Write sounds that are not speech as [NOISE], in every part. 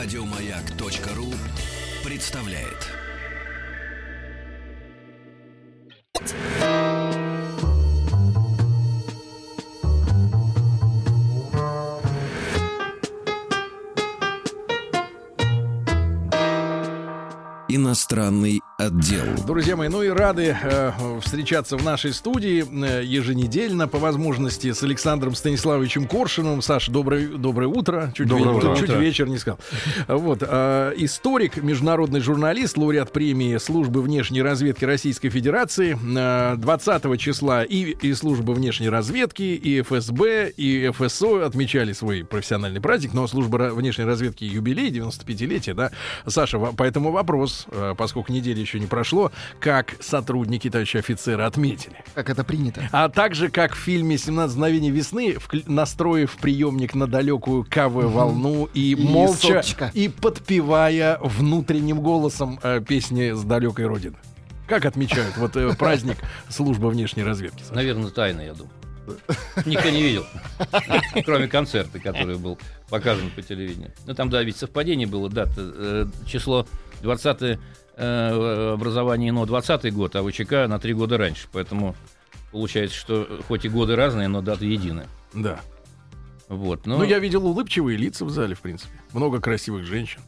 Радиомаяк.ру представляет. Иностранный отдел. Друзья мои, ну и рады э, встречаться в нашей студии э, еженедельно, по возможности, с Александром Станиславовичем Коршиновым. Саша, доброе, доброе утро. Чуть, Доброе ве- утро. чуть вечер не сказал. Вот, э, историк, международный журналист, лауреат премии службы внешней разведки Российской Федерации. Э, 20 числа и, и служба внешней разведки, и ФСБ, и ФСО отмечали свой профессиональный праздник, но служба ра- внешней разведки юбилей, 95-летие, да. Саша, поэтому вопрос, э, поскольку недели еще не прошло, как сотрудники, товарищи офицеры, отметили. Как это принято. А также, как в фильме «17 мгновений весны», настроив приемник на далекую КВ-волну и, И молча, соточка. и подпевая внутренним голосом э, песни с далекой родины. Как отмечают вот э, [LAUGHS] праздник службы внешней разведки? Саша? Наверное, тайна, я думаю. Никто не видел. Кроме концерта, который был показан по телевидению. Ну, там, да, ведь совпадение было, дата. э, Число 20 э, образование ИНО 20 год, а ВЧК на три года раньше. Поэтому получается, что хоть и годы разные, но даты единые. Да. Вот. Ну, Но я видел улыбчивые лица в зале, в принципе. Много красивых женщин,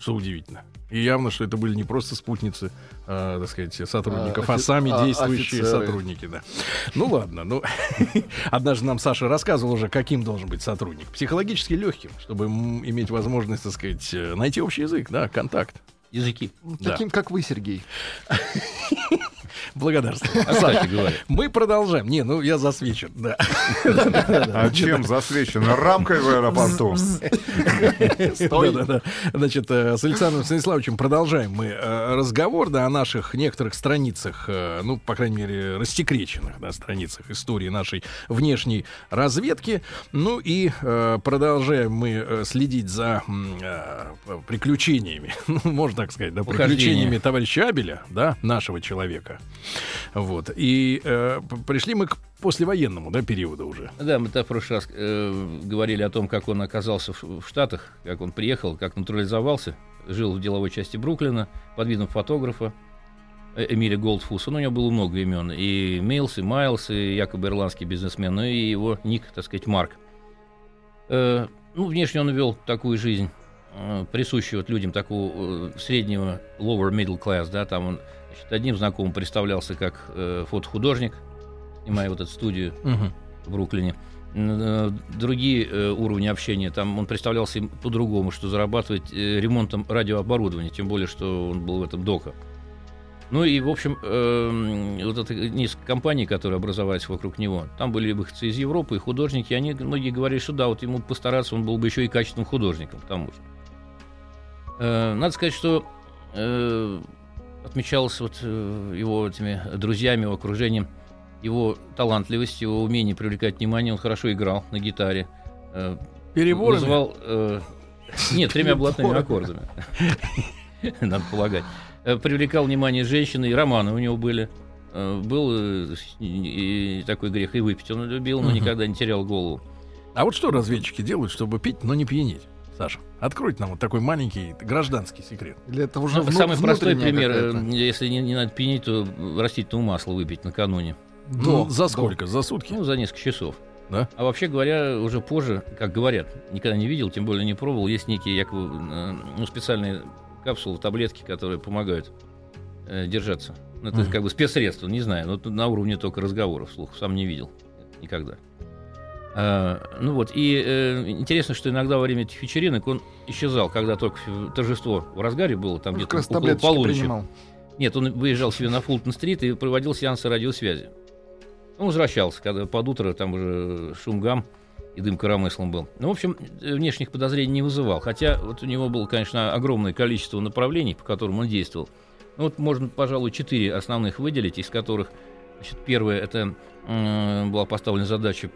что удивительно. И явно, что это были не просто спутницы, а, так сказать, сотрудников, а, А, сами а, действующие офицеры. сотрудники, да. Ну ладно, ну [LAUGHS] однажды нам Саша рассказывал уже, каким должен быть сотрудник. Психологически легким, чтобы иметь возможность, так сказать, э, найти общий язык, да, контакт. Языки. Да. Таким, как вы, Сергей. [LAUGHS] Благодарствую. А, кстати говоря, Мы продолжаем. Не, ну я засвечен, да. А чем засвечено? Рамкой в аэропорту. Значит, э, с Александром Станиславовичем продолжаем мы э, разговор да, о наших некоторых страницах, э, ну, по крайней мере, рассекреченных да, страницах истории нашей внешней разведки. Ну и продолжаем мы следить за приключениями, [LAUGHS] ну, можно так сказать, да, приключениями товарища Абеля, да, нашего человека. Вот. И э, пришли мы к послевоенному да, периоду уже. Да, мы в прошлый раз э, говорили о том, как он оказался в, в Штатах, как он приехал, как натурализовался, жил в деловой части Бруклина под видом фотографа э, Эмиля Голдфуса. Ну, у него было много имен. И Милс, и Майлз, и якобы ирландский бизнесмен, ну и его ник, так сказать, Марк. Э, ну, внешне он вел такую жизнь, э, присущую вот людям такого э, среднего lower middle class, да, там он значит, одним знакомым представлялся как э, фотохудожник, снимая вот эту студию в Бруклине. Э, Другие э, уровни общения, там он представлялся им по-другому, что зарабатывать э, ремонтом радиооборудования, тем более, что он был в этом дока. Ну и, в общем, э, вот эта несколько компаний, которые образовались вокруг него, там были выходцы из Европы и художники, и они, многие говорили, что да, вот ему постараться, он был бы еще и качественным художником, к тому же. Э, Надо сказать, что э, отмечалось вот э, его этими друзьями, его окружением, его талантливость, его умение привлекать внимание. Он хорошо играл на гитаре. э, Переборами. Вызывал... э, нет, тремя блатными аккордами. Надо полагать. Э, Привлекал внимание женщины, и романы у него были. Был и такой грех и выпить. Он любил, но никогда не терял голову. А вот что разведчики делают, чтобы пить, но не пьянеть? Саша, откройте нам вот такой маленький гражданский секрет. Или это уже Ну, вну- Самый простой пример, э, какая-то? если не, не надо пьянеть, то растительного масла выпить накануне. Ну, До, за до. сколько? За сутки? Ну, за несколько часов. Да? А вообще говоря, уже позже, как говорят, никогда не видел, тем более не пробовал, есть некие якобы, э, ну, специальные капсулы, таблетки, которые помогают э, держаться. Ну, это Мгм. как бы спецсредство, не знаю, но на уровне только разговоров вслух, сам не видел никогда. А, ну вот, и э, интересно, что иногда во время этих вечеринок он исчезал, когда только торжество в разгаре было, там где-то около полуночи. принимал. Нет, он выезжал себе на Фултон-стрит и проводил сеансы радиосвязи. Он возвращался, когда под утро там уже шум гам и дым коромыслом был. Ну, в общем, э, внешних подозрений не вызывал. Хотя вот у него было, конечно, огромное количество направлений, по которым он действовал. Ну, вот можно, пожалуй, четыре основных выделить, из которых, значит, первое, это м, была поставлена задача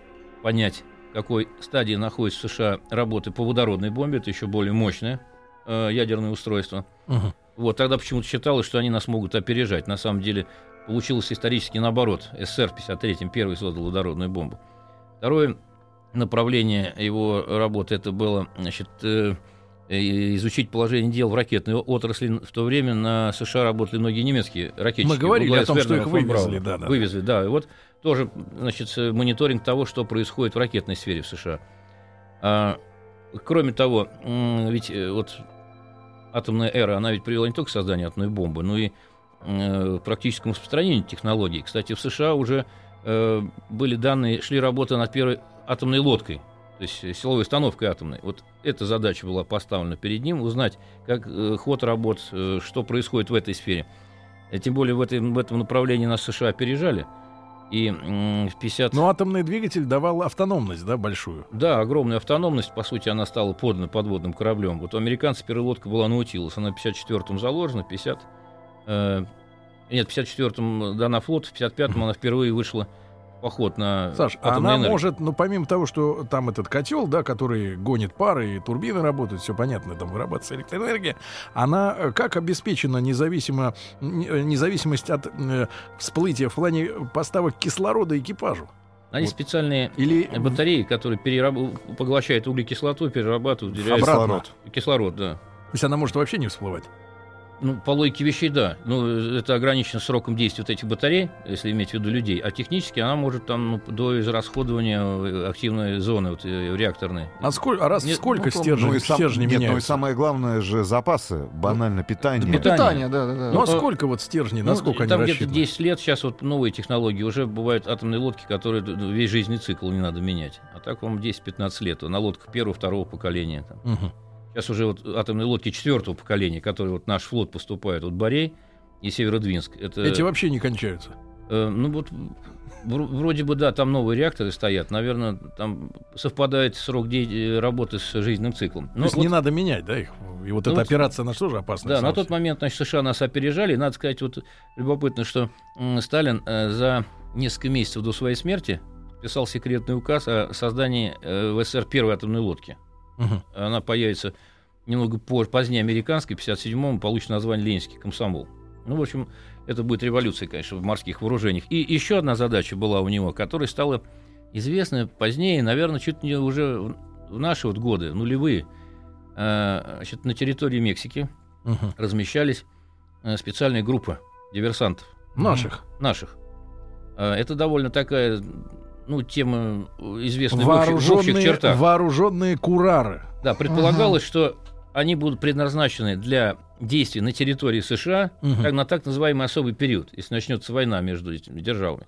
понять, в какой стадии находится в США работы по водородной бомбе, это еще более мощное э, ядерное устройство. Мгм. Вот тогда почему-то считалось, что они нас могут опережать. На самом деле получилось исторически наоборот. СССР в 53-м первый создал водородную бомбу. Второе направление его работы это было значит, э, изучить положение дел в ракетной отрасли. В то время на США работали многие немецкие ракетчики. Мы говорили о том, что их вывезли, да, да. Вывезли, да. И вот тоже, значит, мониторинг того, что происходит в ракетной сфере в США. А, кроме того, ведь э, вот атомная эра, она ведь привела не только к созданию атомной бомбы, но и э, практическому распространению технологий. Кстати, в США уже э, были данные, шли работы над первой атомной лодкой, то есть э, силовой установкой атомной. Вот эта задача была поставлена перед ним, узнать, как э, ход работ, э, что происходит в этой сфере. Э, Тем более в, этой, в этом направлении нас США опережали. И в 50... Но атомный двигатель давал автономность, да, большую. Да, огромная автономность, по сути, она стала подана подводным кораблем. Вот у американцев первая лодка была Наутилус, она в 54-м заложена, в 50... э, нет, в 54-м дана флот, в 55-м она впервые вышла поход на Саш, а атомную она энергию. может, ну, помимо того, что там этот котел, да, который гонит пары и турбины работают, все понятно, там вырабатывается электроэнергия, она э, как обеспечена независимо, не- э, независимость от э, всплытия в плане поставок кислорода экипажу? Они вот. специальные Или батареи, которые перераб- поглощают углекислоту, перерабатывают. Кислород. кислород, да. то есть она может вообще не всплывать? Ну, по логике вещей, да. Ну, это ограничено сроком действия вот этих батарей, если иметь в виду людей. А технически она может там ну, до израсходования э, активной зоны вот, э, реакторной. А, сколь, а раз Нет, сколько ну, стержень, Ну и сам- стержни нет, ну и меняются? самое главное же запасы, банально питание. Ну, питание. Питание, да, да, да. Ну, а Ну, сколько вот стержней, Ну, насколько там они где-то рассчитаны? 10 лет, сейчас вот новые технологии, уже бывают атомные лодки, которые весь жизненный цикл не надо менять. А так вам 10-15 лет. На лодках первого, второго поколения. Там. Мгм. Сейчас уже вот атомные лодки четвертого поколения, которые вот наш флот поступает, вот Борей и Северодвинск. Это, Эти вообще не кончаются. э, ну вот вр- вроде бы, да, там новые реакторы стоят. Наверное, там совпадает срок де- работы с жизненным циклом. То есть вот- не надо менять, да, их? И вот Ну эта вот- операция, она что же опасна? Да, на тот момент, значит, США нас опережали. И Надо сказать, вот любопытно, что Сталин э, за несколько месяцев до своей смерти писал секретный указ о создании э, в СССР первой атомной лодки. Она появится немного позже, позднее американской, в 57-м, получит название Ленинский комсомол. Ну, в общем, это будет революция, конечно, в морских вооружениях. И еще одна задача была у него, которая стала известна позднее, наверное, чуть не уже в- наши вот годы, нулевые. Э, Значит, на территории Мексики Мгм. размещались э, специальные группы диверсантов Наших. наших. Э, Это довольно такая, ну, тема э, известная в общих, в общих Вооруженные, чертах. вооруженные курары. Да, предполагалось, что они будут предназначены для действий на территории США Мгм. так, на так называемый особый период, если начнется война между этими державами.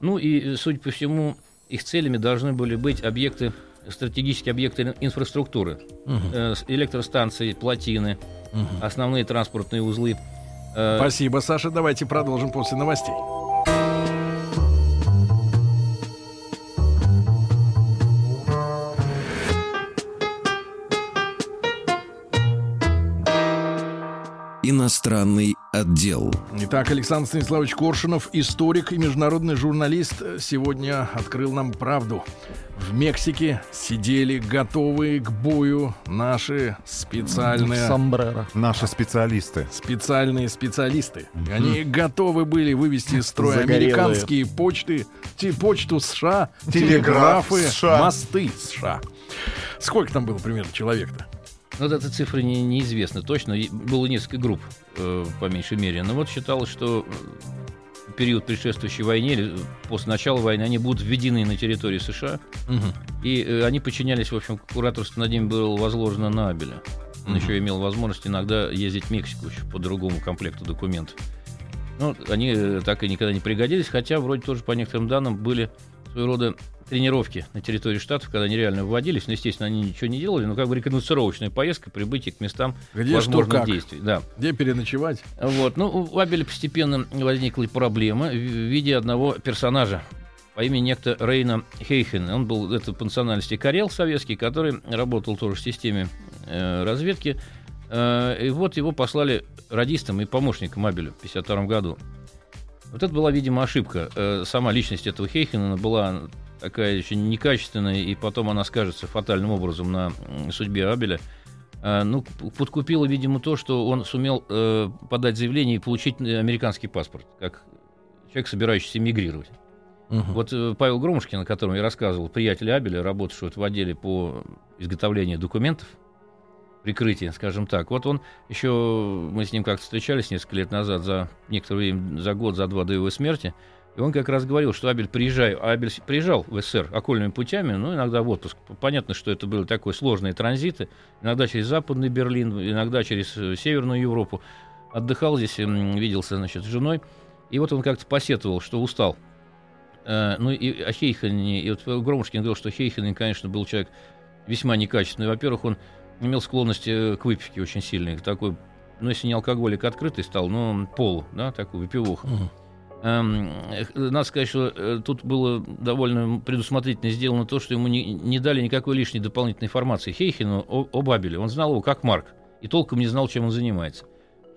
Ну и, э, судя по всему, их целями должны были быть объекты, стратегические объекты ин- инфраструктуры, с- электростанции, плотины, Мгм. основные транспортные узлы. Спасибо, Саша. Давайте продолжим после новостей. Иностранный отдел. Итак, Александр Станиславович Коршунов, историк и международный журналист, сегодня открыл нам правду. В Мексике сидели готовые к бою наши специальные... Сомбреро. Наши специалисты. специальные специалисты. Они готовы были вывести из строя Загорелые. американские почты, те- почту США, Телеграф телеграфы, США. мосты США. Сколько там было примерно человек-то? Ну, вот эта цифра не, неизвестна точно. Было несколько групп, э, по меньшей мере. Но вот считалось, что э, в период предшествующей войне или после начала войны они будут введены на территорию США. И э, они подчинялись, в общем, кураторство над ними было возложено на Абеля. Он Мгм. еще имел возможность иногда ездить в Мексику по другому комплекту документов. Ну, они э, так и никогда не пригодились, хотя вроде тоже по некоторым данным были своего рода тренировки на территории штатов, когда они реально вводились. Ну, естественно, они ничего не делали, но как бы реконструкционная поездка, прибытие к местам Где что возможных как? действий. Да. Где переночевать? Вот. Ну, у Абеля постепенно возникла проблема в виде одного персонажа по имени некто Рейна Хейхен. Он был это по национальности карел советский, который работал тоже в системе э, разведки. Э, и вот его послали радистом и помощником Абелю в 1952 году. Вот это была, видимо, ошибка. Э, сама личность этого Хейхена была такая очень некачественная, и потом она скажется фатальным образом на судьбе Абеля. А, ну, подкупило, видимо, то, что он сумел э, подать заявление и получить э, американский паспорт, как человек, собирающийся эмигрировать. Мгм. Вот э, Павел Громушкин, о котором я рассказывал, приятель Абеля, работавший вот в отделе по изготовлению документов, прикрытие, скажем так. Вот он еще, мы с ним как-то встречались несколько лет назад, за некоторое время, за год, за два до его смерти, и он как раз говорил, что Абель приезжай, а Абель приезжал в СССР окольными путями, ну, иногда в отпуск. Понятно, что это были такой сложные транзиты, иногда через Западный Берлин, иногда через э, Северную Европу. Отдыхал здесь, виделся, значит, с женой. И вот он как-то посетовал, что устал. Э, ну, и о Хейхене, и вот Громушкин говорил, что Хейхен, конечно, был человек весьма некачественный. Во-первых, он имел склонность к выпивке очень сильной, такой, ну, если не алкоголик открытый стал, но полу, да, такой выпивуха. Угу. Эм, надо сказать, что э, тут было довольно предусмотрительно сделано то, что ему не, не дали никакой лишней дополнительной информации Хейхену о, о Бабеле. Он знал его как Марк и толком не знал, чем он занимается.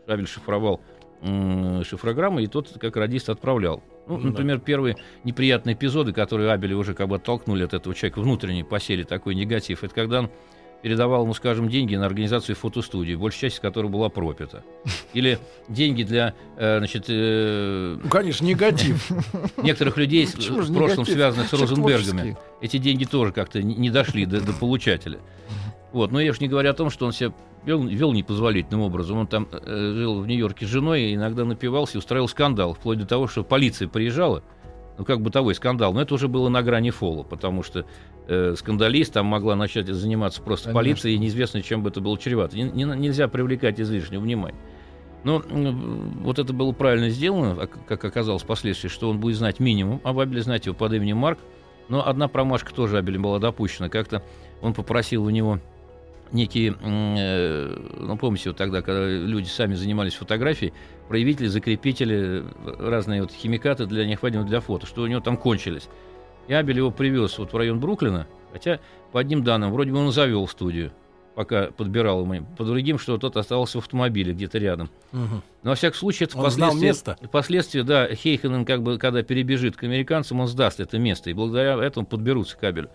Шабель шифровал м- шифрограммы, и тот, как радист, отправлял. Ну, например, первые неприятные эпизоды, которые Абеля уже как бы оттолкнули от этого человека, внутренне посели такой негатив, это когда он передавал ему, скажем, деньги на организацию фотостудии, большая часть которой была пропита. [LAUGHS] Или деньги для, э, значит... Э, ну, конечно, негатив. Некоторых людей в прошлом связанных с Розенбергами. Эти деньги тоже как-то не дошли до, до получателя. Вот. Но я уж не говорю о том, что он себя вел, вел непозволительным образом. Он там э, жил в Нью-Йорке с женой, и иногда напивался и устраивал скандал, вплоть до того, что полиция приезжала, ну, как бытовой скандал. Но это уже было на грани фола, потому что э, скандалист там могла начать заниматься просто Конечно. полицией, и неизвестно, чем бы это было чревато. Не, не, нельзя привлекать излишнего внимания. Но вот это было правильно сделано, а, как оказалось впоследствии, что он будет знать минимум об Абеле, знать его под именем Марк. Но одна промашка тоже Абелем была допущена. Как-то он попросил у него некие, э, ну, помните, вот тогда, когда люди сами занимались фотографией, проявители, закрепители, разные вот химикаты для необходимых для фото, что у него там кончились. И Абель его привез вот в район Бруклина, хотя по одним данным, вроде бы он завел студию, пока подбирал ему, по другим, что тот остался в автомобиле где-то рядом. Угу. Но во всяком случае, это впоследствии, место. впоследствии, да, Хейхенен, как бы, когда перебежит к американцам, он сдаст это место, и благодаря этому подберутся к Абелю.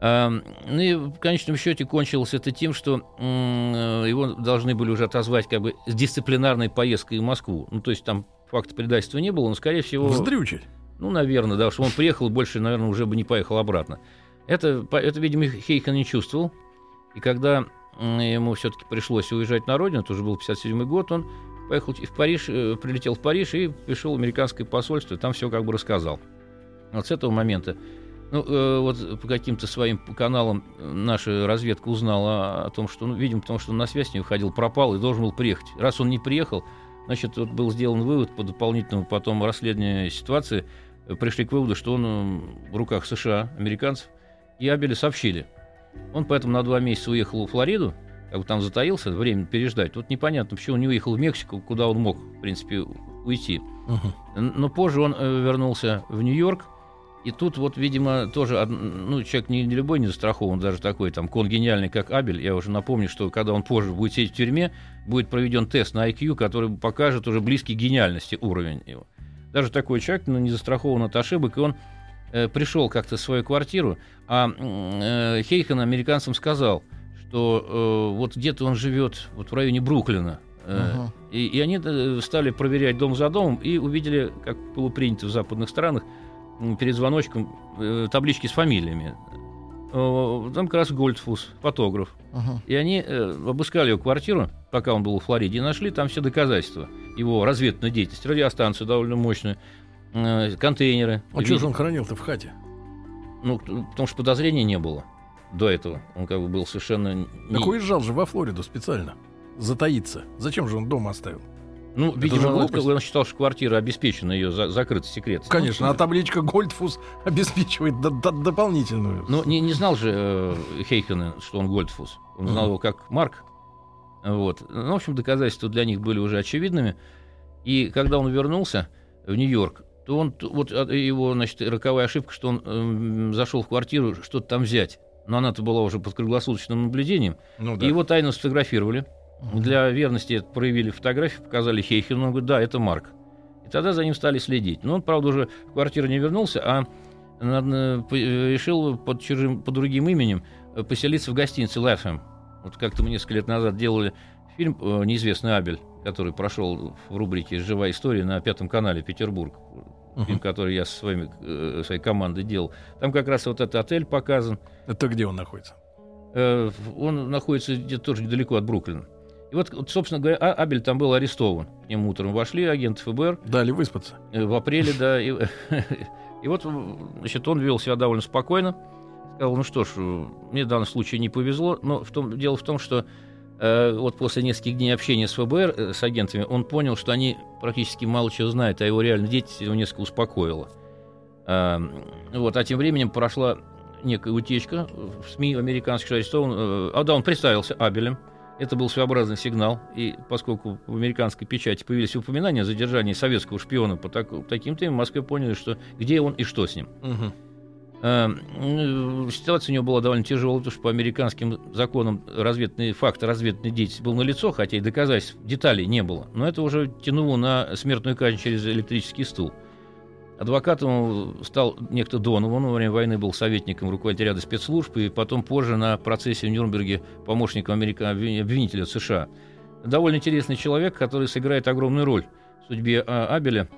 Ну и в конечном счете кончилось это тем, что его должны были уже отозвать как бы с дисциплинарной поездкой в Москву. Ну, то есть там факта предательства не было, но, скорее всего... Вздрючить. Ну, наверное, да, что он приехал, больше, наверное, уже бы не поехал обратно. Это, это видимо, Хейхан не чувствовал. И когда ему все-таки пришлось уезжать на родину, это уже был 57 год, он поехал в Париж, э, прилетел в Париж и пришел в американское посольство, и там все как бы рассказал. Вот с этого момента ну, э, вот по каким-то своим каналам наша разведка узнала о том, что, ну, видимо, потому что он на связь не выходил, пропал и должен был приехать. Раз он не приехал, значит, вот был сделан вывод по дополнительному потом расследованию ситуации, э, пришли к выводу, что он э, в руках США, американцев, и Абеля сообщили. Он поэтому на два месяца уехал в Флориду, как бы там затаился, время переждать. Тут непонятно, почему он не уехал в Мексику, куда он мог, в принципе, уйти. Uh-huh. Но позже он вернулся в Нью-Йорк, и тут вот, видимо, тоже, ну, человек не, не любой не застрахован, даже такой там конгениальный, как Абель. Я уже напомню, что когда он позже будет сидеть в тюрьме, будет проведен тест на IQ, который покажет уже близкий гениальности уровень его. Даже такой человек, ну, не застрахован от ошибок, и он э, пришел как-то в свою квартиру, а э, Хейхан американцам сказал, что э, вот где-то он живет вот в районе Бруклина, Uh-huh. И, и они э, стали проверять дом за домом и увидели, как было принято в западных странах, перед звоночком э, таблички с фамилиями. Там как раз Гольдфус, фотограф. Uh-huh. И они э, обыскали его квартиру, пока он был в Флориде, и нашли там все доказательства его разведной деятельности. Радиостанцию довольно мощную, э, контейнеры. А что же он хранил-то в хате? Ну, потому что подозрений не было до этого. Он как бы был совершенно... Не... Так уезжал же во Флориду специально. Затаиться. Зачем же он дома оставил? Ну, это видимо, он, он считал, что квартира обеспечена ее за, закрытый секрет. Конечно, ну, а табличка Гольдфус [LAUGHS] обеспечивает д- д- дополнительную. Ну, не, не знал же э, Хейхена, что он Гольдфус. Он знал mm-hmm. его как Марк. Вот. Ну, в общем, доказательства для них были уже очевидными. И когда он вернулся в Нью-Йорк, то он, вот его, значит, роковая ошибка, что он э, зашел в квартиру что-то там взять. Но она-то была уже под круглосуточным наблюдением. Ну, да. И его тайно сфотографировали. Для верности проявили фотографию, показали Хейхену. Он говорит, да, это Марк. И тогда за ним стали следить. Но он, правда, уже в квартиру не вернулся, а решил под, чужим, под другим именем э, поселиться в гостинице Лэфхэм. Вот как-то мы несколько лет назад делали фильм э, «Неизвестный Абель», который прошел в рубрике «Живая история» на Пятом канале «Петербург». Uh-huh. Фильм, который я со своими, э, своей командой делал. Там как раз вот этот отель показан. Это где он находится? Э, он находится где-то тоже недалеко от Бруклина. И вот, вот, собственно говоря, А- Абель там был арестован. К нему утром вошли агенты ФБР. Дали выспаться. Э, В апреле, да. И, [LAUGHS] и вот, значит, он вел себя довольно спокойно. Сказал, ну что ж, э, мне в данном случае не повезло. Но в том, дело в том, что э, вот после нескольких дней общения с ФБР, э, с агентами, он понял, что они практически мало чего знают, а его реальной деятельности его несколько успокоило. А, вот, а тем временем прошла некая утечка в СМИ американских, что арестован. э, А да, он представился Абелем. Это был своеобразный сигнал, и поскольку в американской печати появились упоминания о задержании советского шпиона по так- таким темам, в Москве поняли, что где он и что с ним. Мгм. Э, Ситуация у него была довольно тяжелая, потому что по американским законам разведный факт разведной деятельности был налицо, хотя и доказательств, деталей не было. Но это уже тянуло на смертную казнь через электрический стул. Адвокатом стал некто Донован, он во время войны был советником руководителя ряда спецслужб, и потом позже на процессе в Нюрнберге помощником америка... обвин- обвинителя США. Довольно интересный человек, который сыграет огромную роль в судьбе а, Абеля,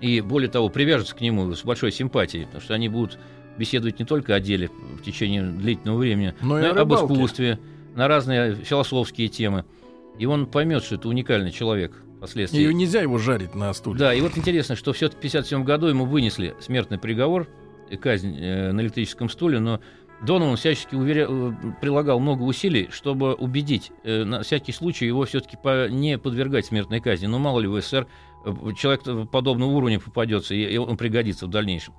и более того, привяжется к нему с большой симпатией, потому что они будут беседовать не только о деле в течение длительного времени, Но но и об искусстве, на разные философские темы. И он поймет, что это уникальный человек впоследствии. И нельзя его жарить на стуле. Да, и вот интересно, что все-таки в 1957 году ему вынесли смертный приговор, и казнь э, на электрическом стуле, но Донован всячески уверя... э, прилагал много усилий, чтобы убедить э, на всякий случай его все-таки не подвергать смертной казни. Ну, мало ли в СССР э, человек подобного уровня попадется, и он пригодится в дальнейшем.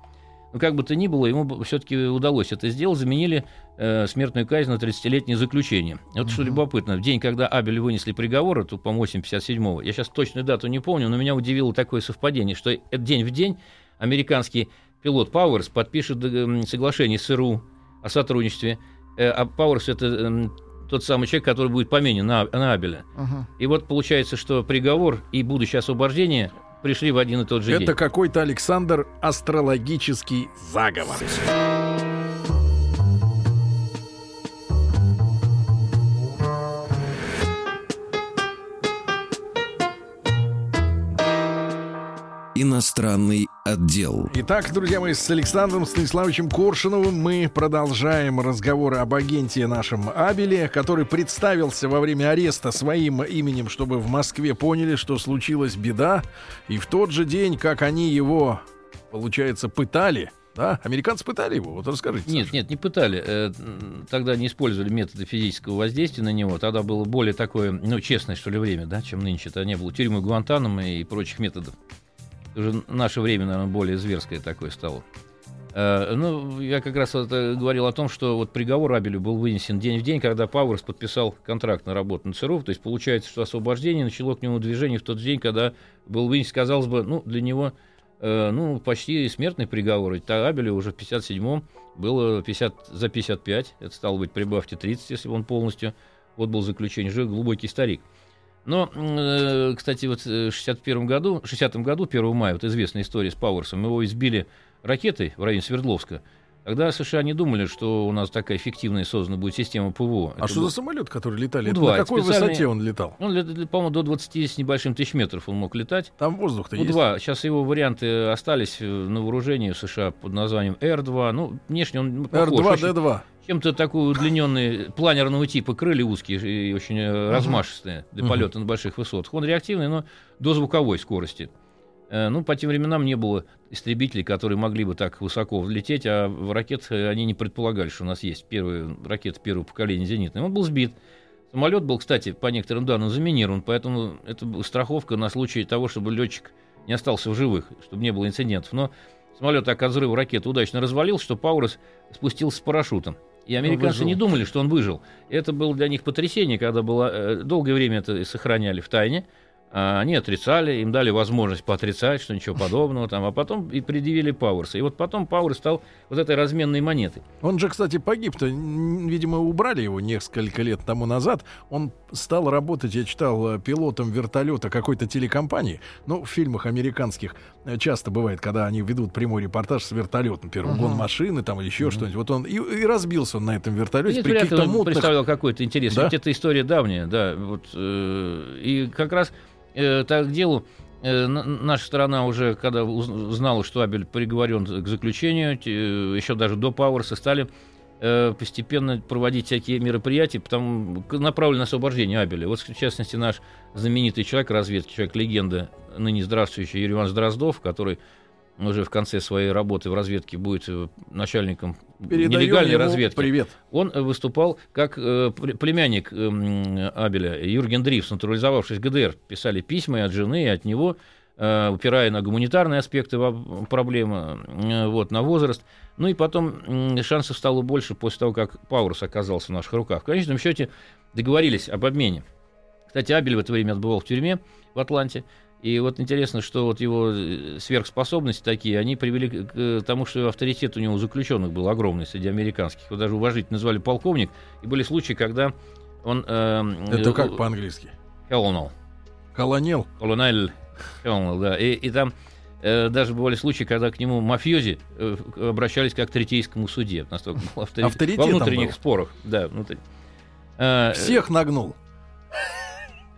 Но как бы то ни было, ему все-таки удалось это сделать, заменили э, смертную казнь на 30-летнее заключение. Вот что любопытно, в день, когда Абель вынесли приговор, это, по-моему, 87-го, я сейчас точную дату не помню, но меня удивило такое совпадение, что это день в день американский пилот Пауэрс подпишет соглашение с СРУ о сотрудничестве, э, а Пауэрс это тот самый человек, который будет поменен на, на Абеля. Ага. И вот получается, что приговор и будущее освобождение пришли в один и тот же Это день. какой-то Александр астрологический заговор. Иностранный отдел. Итак, друзья мои, с Александром Станиславовичем Коршуновым мы продолжаем разговоры об агенте нашем Абеле, который представился во время ареста своим именем, чтобы в Москве поняли, что случилась беда. И в тот же день, как они его, получается, пытали, да? Американцы пытали его? Вот расскажите. Нет, Саша. нет, не пытали. Э, Тогда не использовали методы физического воздействия на него. Тогда было более такое, ну, честное, что ли, время, да, чем нынче. Тогда не было тюрьмы Гуантанамо и прочих методов. Уже наше время, наверное, более зверское такое стало. Э, Ну, я как раз вот, э, говорил о том, что вот приговор Абелю был вынесен день в день, когда Пауэрс подписал контракт на работу на ЦРУ. То есть получается, что освобождение начало к нему движение в тот день, когда был вынесен, казалось бы, ну, для него э, ну, почти смертный приговор. Ведь Абелю уже в 57-м было 50, за 55, это стало быть, прибавьте 30, если бы он полностью отбыл заключение, уже глубокий старик. Но, э, кстати, вот э, в 61 году, 60 году, 1 мая, вот известная история с Пауэрсом, его избили ракетой в районе Свердловска. Тогда США не думали, что у нас такая эффективная создана будет система ПВО. А Это что был- за самолет, который летали? У-2, на какой специальный- высоте он летал? Он, по-моему, до 20 с небольшим тысяч метров он мог летать. Там воздух-то есть? У-2. Сейчас его варианты остались э, на вооружении в США под названием Р-2. Ну, внешне он похож. Очень- R2-D2. Чем-то такой удлиненный, планерного типа, крылья узкие и очень э, размашистые для полета на больших высотах. Он реактивный, но до звуковой скорости. Э, Ну, по тем временам не было истребителей, которые могли бы так высоко взлететь, а в ракет э, они не предполагали, что у нас есть первые ракеты первого поколения зенитные. Он был сбит. Самолет был, кстати, по некоторым данным заминирован, поэтому это страховка на случай того, чтобы летчик не остался в живых, чтобы не было инцидентов. Но самолет так от взрыва ракеты удачно развалился, что Паурос спустился с парашютом. И американцы не думали, что он выжил. Это было для них потрясение, когда было э, долгое время это сохраняли в тайне. А они отрицали, им дали возможность поотрицать, что ничего подобного там, а потом и предъявили Пауэрса. И вот потом Пауэрс стал вот этой разменной монетой. Он же, кстати, погиб-то. Видимо, убрали его несколько лет тому назад. Он стал работать, я читал, э, пилотом вертолета какой-то телекомпании. Ну, в фильмах американских э, часто бывает, когда они ведут прямой репортаж с вертолетом. Например, угон машины там или еще что-нибудь. Вот он и, и разбился он на этом вертолете Нет, при каких-то он мутных... представлял какой-то интерес. Да? Ведь это история давняя, да. Вот, э, и как раз э, так к делу э, на- наша страна уже, когда уз- знала, что Абель приговорен к заключению, э, еще даже до Пауэрса, стали постепенно проводить всякие мероприятия, потому направлены на освобождение Абеля. Вот, в частности, наш знаменитый человек разведки, человек-легенда, ныне здравствующий Юрий Иванович Дроздов, который уже в конце своей работы в разведке будет э, начальником Передаем нелегальной разведки. Привет. Он э, выступал как э, племянник э, Абеля, Юрген Дрифс, натурализовавшись в ГДР. Писали письма и от жены, и от него, э, упирая на гуманитарные аспекты проблемы, э, вот, на возраст. Ну и потом м, шансов стало больше после того, как Паурус оказался в наших руках. В конечном счете договорились об обмене. Кстати, Абель в это время отбывал в тюрьме в Атланте. И вот интересно, что вот его э, сверхспособности такие, они привели к тому, что авторитет у него у заключенных был огромный среди американских. Его даже уважительно назвали полковник. И были случаи, когда он... э, Это э, как по-английски? Colonel. Колонел. Colonel. Colonel, да. И, и там э, даже бывали случаи, когда к нему мафиози э, обращались как к третейскому суде. Настолько был авторитет. Во внутренних был. спорах. Да, внутри. Э, Всех нагнул.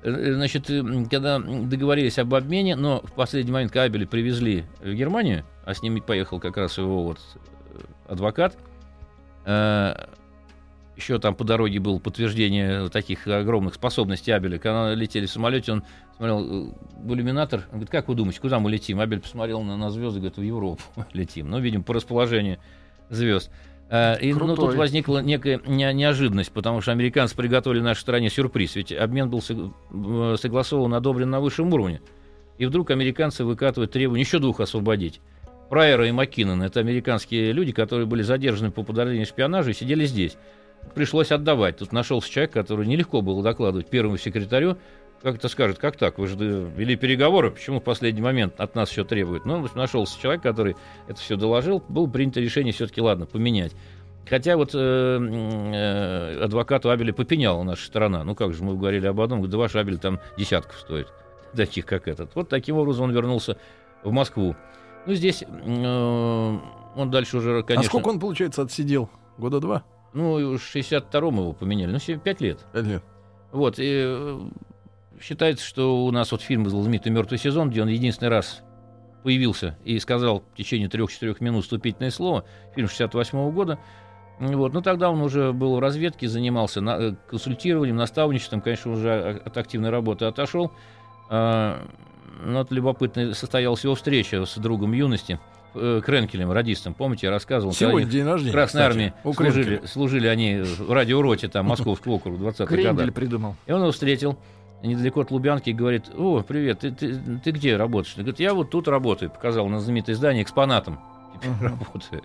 Э, Значит, э, когда договорились об обмене, но в последний момент кабели привезли в Германию, а с ними поехал как раз его вот э, адвокат. Еще там по дороге было подтверждение таких огромных способностей Абеля. Когда летели в самолете, он смотрел в иллюминатор. Он говорит, как вы думаете, куда мы летим? Абель посмотрел на, на звезды, говорит, в Европу [LAUGHS] летим. Ну, видим, по расположению звезд. Э, И ну, тут возникла некая не- неожиданность, потому что американцы приготовили нашей стране сюрприз. Ведь обмен был э, согласован, одобрен на высшем уровне. И вдруг американцы выкатывают требование еще двух освободить. Прайера и Маккинона. Это американские люди, которые были задержаны по подозрению шпионажа и сидели здесь. Пришлось отдавать. Тут нашелся человек, который нелегко было докладывать первому секретарю. Как это скажет, как так? Вы же вели переговоры, почему в последний момент от нас все требуют? Ну, нашелся человек, который это все доложил. Было принято решение все-таки, ладно, поменять. Хотя вот э, э, адвокату Абеля попеняла наша сторона. Ну как же, мы говорили об одном, говорит, да ваш Абель там десятков стоит, [LAUGHS] таких как этот. Вот таким образом он вернулся в Москву. Ну здесь э, он дальше уже, конечно... А сколько он, получается, отсидел? Года два? Ну, в 62-м его поменяли, ну, 5 лет. Пять лет. Вот, и э, считается, что у нас вот фильм знаменитый «Мертвый сезон», где он единственный раз появился и сказал в течение трех-четырех минут вступительное слово, фильм 68 года. Вот. Ну, тогда он уже был в разведке, занимался на- э, консультированием, наставничеством, конечно, уже от активной работы отошел. А, Но вот любопытно состоялась его встреча с другом юности, э, Кренкелем, радистом. Помните, я рассказывал? Сегодня день рождения. Красной кстати, армии у служили, Кренкеля. служили они в радиороте там Московского округа в 20-х годах. Крендель придумал. И он его встретил недалеко от Лубянки и говорит, о, привет, ты, ты, ты где работаешь? Он говорит, я вот тут работаю, показал на знаменитое здание экспонатом. Теперь Мгм. работаю.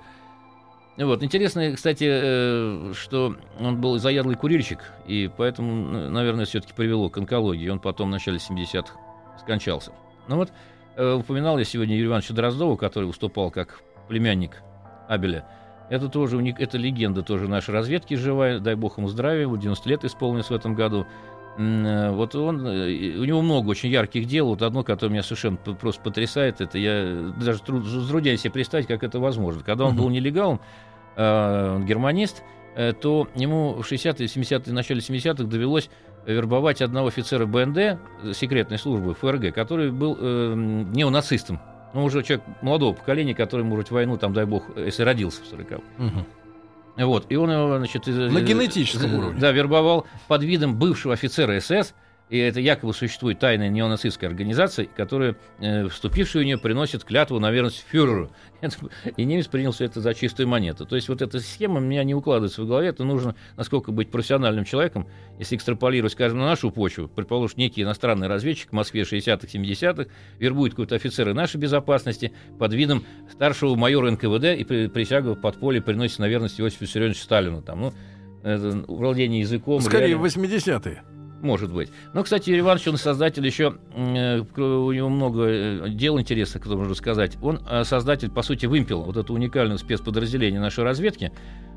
Вот. Интересно, кстати, э, что он был заядлый курильщик, и поэтому, наверное, все-таки привело к онкологии. Он потом в начале 70-х скончался. Ну вот, э, упоминал я сегодня Юрия Ивановича Дроздова, который выступал как племянник Абеля. Это тоже уник... это легенда тоже нашей разведки живая, дай бог ему здравия, ему 90 лет исполнилось в этом году. Э, Вот он, э, у него много очень ярких дел. Вот одно, которое меня совершенно просто потрясает, это я даже труд, затрудняюсь себе представить, как это возможно. Когда он был нелегалом, он германист, э, то ему в 60-е, 70-е, начале 70-х довелось вербовать одного офицера БНД, секретной службы ФРГ, который был э, неонацистом. Ну, уже человек молодого поколения, который, может, войну, там, дай бог, если родился в 40 Мгм. Вот, и он его, значит... На генетическом уровне. Да, вербовал под видом бывшего офицера СС, и это якобы существует тайная неонацистская организация, которая, э, вступившая в нее, приносит клятву на верность фюреру. [LAUGHS] Это- и немец принял все это за чистую монету. То есть вот эта схема у меня не укладывается в голове. Это нужно, насколько быть профессиональным человеком, если экстраполировать, скажем, на нашу почву, предположим, некий иностранный разведчик в Москве 60-х, 70-х вербует какого-то офицера нашей безопасности под видом старшего майора НКВД и при, присягу в подполье приносит на верность Иосифу Виссарионовичу Сталину. Там, ну, это владение языком. Скорее, реально- 80-е. Может быть. Но, кстати, Юрий Иванович, он создатель еще, э, у него много э, дел интересных, которые можно сказать. Он э, создатель, по сути, вымпела, вот это уникальное спецподразделение нашей разведки,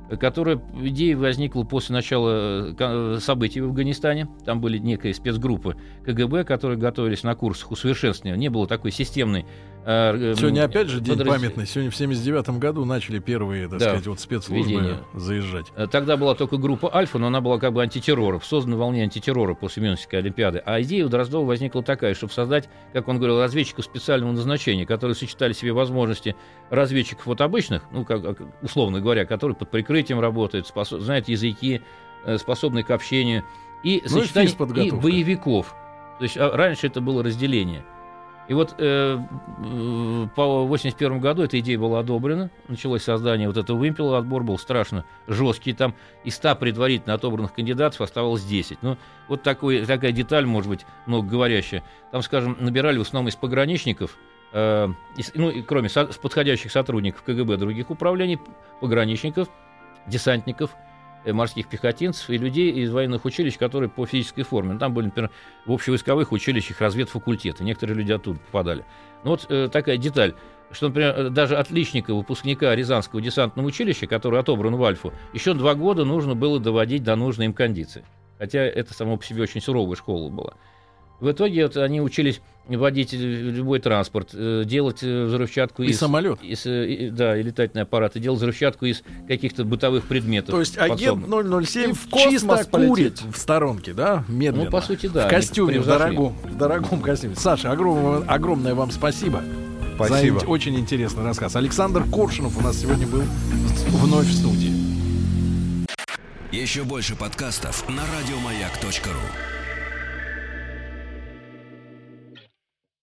э, которое, в идее, возникло после начала э, событий в Афганистане. Там были некие спецгруппы КГБ, которые готовились на курсах усовершенствования. Не было такой системной Э, сегодня опять же день подраз... памятный. Сегодня в 79 году начали первые, так да, сказать, вот спецслужбы ведение. заезжать. Э, тогда была только группа Альфа, но она была как бы антитерроров, создана волне антитеррора после Мюнхенской Олимпиады. А идея у Дроздова возникла такая, чтобы создать, как он говорил, разведчиков специального назначения, которые сочетали в себе возможности разведчиков вот обычных, ну, как, условно говоря, которые под прикрытием работают, способ, знают языки, э, способны к общению, и ну, сочетание и боевиков. То есть а, раньше это было разделение – и вот э, по 81 году эта идея была одобрена, началось создание вот этого вымпела, отбор был страшно жесткий, там из 100 предварительно отобранных кандидатов оставалось 10. Ну, вот такой, такая деталь, может быть, много говорящая. Там, скажем, набирали в основном из пограничников, э, из, ну, и кроме со, подходящих сотрудников КГБ других управлений, пограничников, десантников – морских пехотинцев и людей из военных училищ, которые по физической форме. Ну, там были, например, в общевойсковых училищах разведфакультеты. Некоторые люди оттуда попадали. Ну вот э, такая деталь что, например, э, даже отличника, выпускника Рязанского десантного училища, который отобран в Альфу, еще два года нужно было доводить до нужной им кондиции. Хотя это само по себе очень суровая школа была. В итоге вот, они учились водить любой транспорт, э, делать э, взрывчатку и из... самолет. Из, и, да, и летательные аппараты, делать взрывчатку из каких-то бытовых предметов. То есть агент 007 в чисто курит в сторонке, да, медленно. Ну, по сути, да. В костюме, в дорогом, в дорогом костюме. Саша, огромное, огромное вам спасибо. Спасибо. За очень интересный рассказ. Александр Коршунов у нас сегодня был вновь в студии. Еще больше подкастов на радиомаяк.ру